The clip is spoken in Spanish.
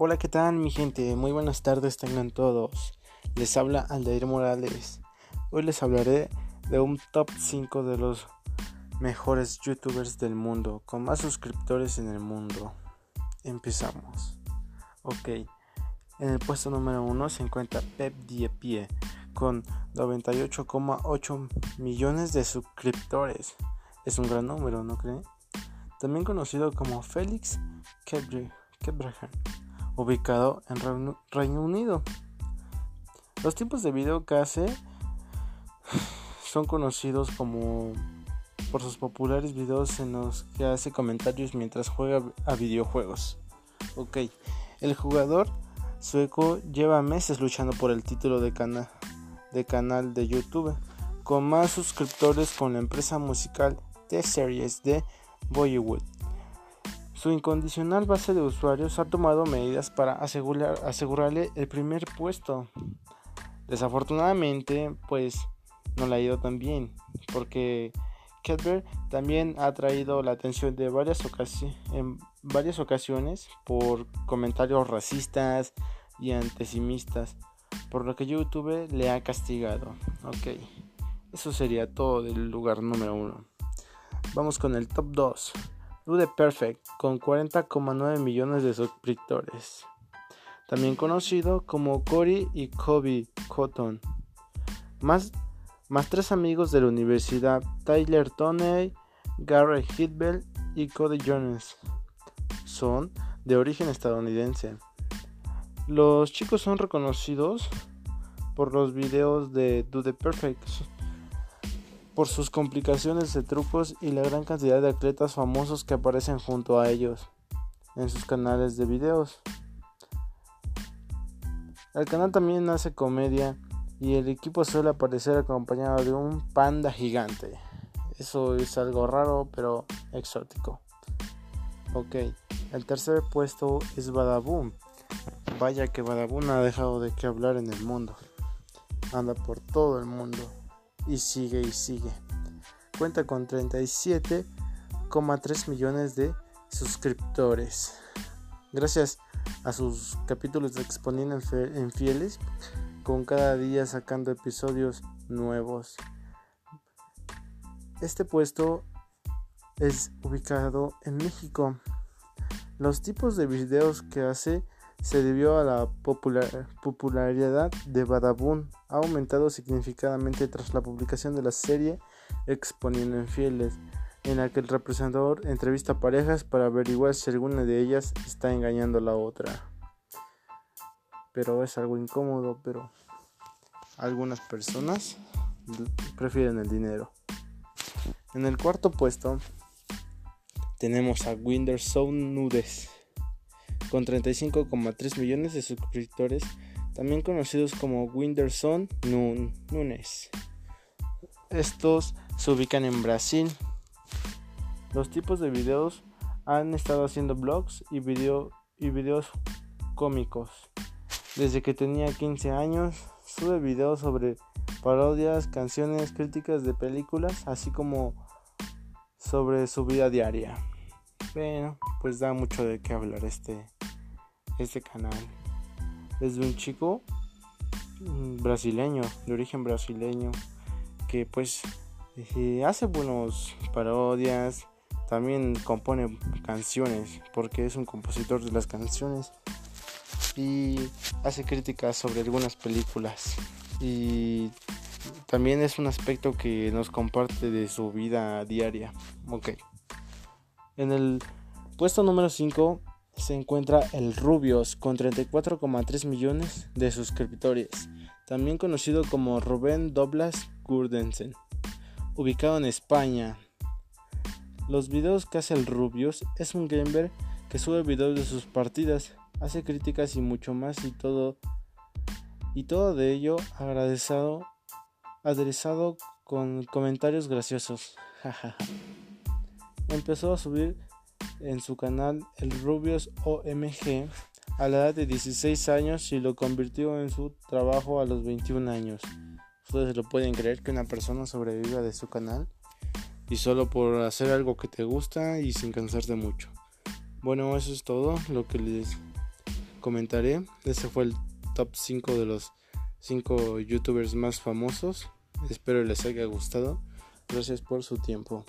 Hola, ¿qué tal mi gente? Muy buenas tardes tengan todos. Les habla Aldair Morales. Hoy les hablaré de un top 5 de los mejores youtubers del mundo, con más suscriptores en el mundo. Empezamos. Ok, en el puesto número 1 se encuentra Pep Diepie, con 98,8 millones de suscriptores. Es un gran número, ¿no creen? También conocido como Félix Kebraham ubicado en Reino Unido. Los tipos de video que hace son conocidos como por sus populares videos en los que hace comentarios mientras juega a videojuegos. Ok, el jugador sueco lleva meses luchando por el título de, canal de YouTube, con más suscriptores con la empresa musical T-Series de Bollywood. Su incondicional base de usuarios ha tomado medidas para asegurar, asegurarle el primer puesto. Desafortunadamente, pues no le ha ido tan bien, porque Ketber también ha traído la atención de varias en varias ocasiones por comentarios racistas y antesimistas, por lo que YouTube le ha castigado. Ok, eso sería todo del lugar número uno. Vamos con el top 2. Dude Perfect con 40,9 millones de suscriptores. También conocido como Cory y Kobe Cotton. Más, más tres amigos de la universidad, Tyler Toney, Gary Hitbell y Cody Jones. Son de origen estadounidense. Los chicos son reconocidos por los videos de Dude Perfect por sus complicaciones de trucos y la gran cantidad de atletas famosos que aparecen junto a ellos en sus canales de videos. El canal también hace comedia y el equipo suele aparecer acompañado de un panda gigante. Eso es algo raro pero exótico. Ok, el tercer puesto es Badaboom. Vaya que Badaboom ha dejado de qué hablar en el mundo. Anda por todo el mundo y sigue y sigue. Cuenta con 37,3 millones de suscriptores. Gracias a sus capítulos de Exponiendo en Fieles, con cada día sacando episodios nuevos. Este puesto es ubicado en México. Los tipos de videos que hace se debió a la popularidad de Badabun. Ha aumentado significativamente tras la publicación de la serie Exponiendo Infieles, en la que el representador entrevista parejas para averiguar si alguna de ellas está engañando a la otra. Pero es algo incómodo, pero algunas personas prefieren el dinero. En el cuarto puesto tenemos a Winderson Nudes con 35,3 millones de suscriptores, también conocidos como Winderson Nunes. Estos se ubican en Brasil. Los tipos de videos han estado haciendo blogs y, video, y videos cómicos. Desde que tenía 15 años, sube videos sobre parodias, canciones, críticas de películas, así como sobre su vida diaria. Bueno, pues da mucho de qué hablar este, este canal. Desde un chico mm, brasileño, de origen brasileño, que pues eh, hace buenos parodias, también compone canciones, porque es un compositor de las canciones y hace críticas sobre algunas películas y también es un aspecto que nos comparte de su vida diaria. Ok. En el puesto número 5 se encuentra el Rubios con 34,3 millones de suscriptores, también conocido como Rubén Doblas Gurdensen, ubicado en España. Los videos que hace el Rubios es un gamer que sube videos de sus partidas, hace críticas y mucho más y todo y todo de ello agradecido aderezado con comentarios graciosos. Empezó a subir en su canal El Rubios OMG a la edad de 16 años y lo convirtió en su trabajo a los 21 años. Ustedes lo pueden creer que una persona sobreviva de su canal y solo por hacer algo que te gusta y sin cansarte mucho. Bueno, eso es todo lo que les comentaré. Ese fue el top 5 de los 5 youtubers más famosos. Espero les haya gustado. Gracias por su tiempo.